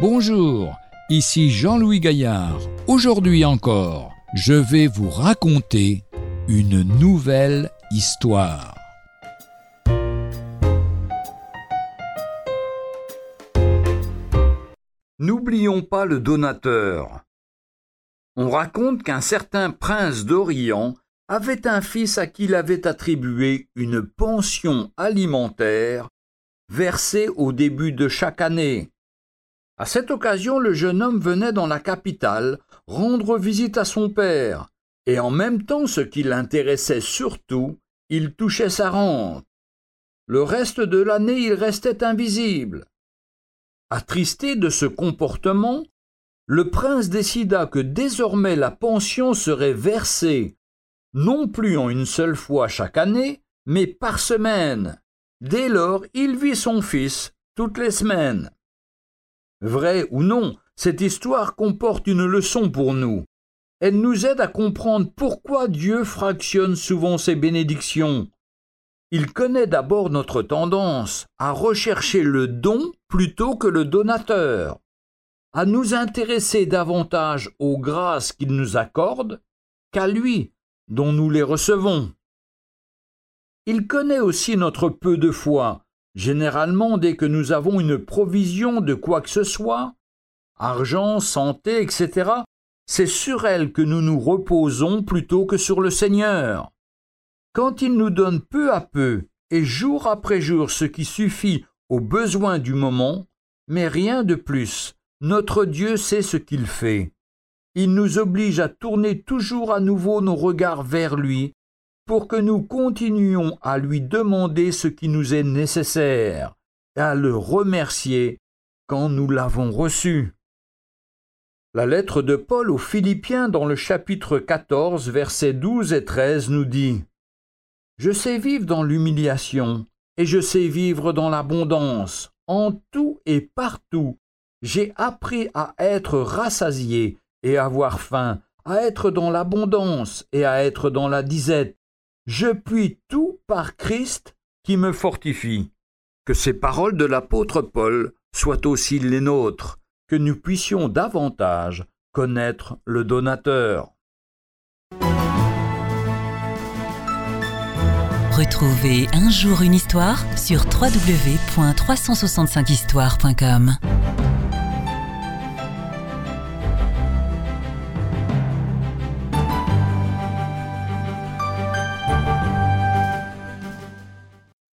Bonjour, ici Jean-Louis Gaillard. Aujourd'hui encore, je vais vous raconter une nouvelle histoire. N'oublions pas le donateur. On raconte qu'un certain prince d'Orient avait un fils à qui il avait attribué une pension alimentaire versée au début de chaque année. À cette occasion, le jeune homme venait dans la capitale rendre visite à son père, et en même temps, ce qui l'intéressait surtout, il touchait sa rente. Le reste de l'année, il restait invisible. Attristé de ce comportement, le prince décida que désormais la pension serait versée non plus en une seule fois chaque année, mais par semaine. Dès lors, il vit son fils toutes les semaines. Vrai ou non, cette histoire comporte une leçon pour nous. Elle nous aide à comprendre pourquoi Dieu fractionne souvent ses bénédictions. Il connaît d'abord notre tendance à rechercher le don plutôt que le donateur, à nous intéresser davantage aux grâces qu'il nous accorde qu'à lui dont nous les recevons. Il connaît aussi notre peu de foi, Généralement, dès que nous avons une provision de quoi que ce soit, argent, santé, etc., c'est sur elle que nous nous reposons plutôt que sur le Seigneur. Quand il nous donne peu à peu et jour après jour ce qui suffit aux besoins du moment, mais rien de plus, notre Dieu sait ce qu'il fait. Il nous oblige à tourner toujours à nouveau nos regards vers lui pour que nous continuions à lui demander ce qui nous est nécessaire à le remercier quand nous l'avons reçu. La lettre de Paul aux Philippiens dans le chapitre 14 versets 12 et 13 nous dit Je sais vivre dans l'humiliation et je sais vivre dans l'abondance, en tout et partout. J'ai appris à être rassasié et avoir faim, à être dans l'abondance et à être dans la disette. Je puis tout par Christ qui me fortifie. Que ces paroles de l'apôtre Paul soient aussi les nôtres, que nous puissions davantage connaître le donateur. Retrouvez un jour une histoire sur www.365histoire.com.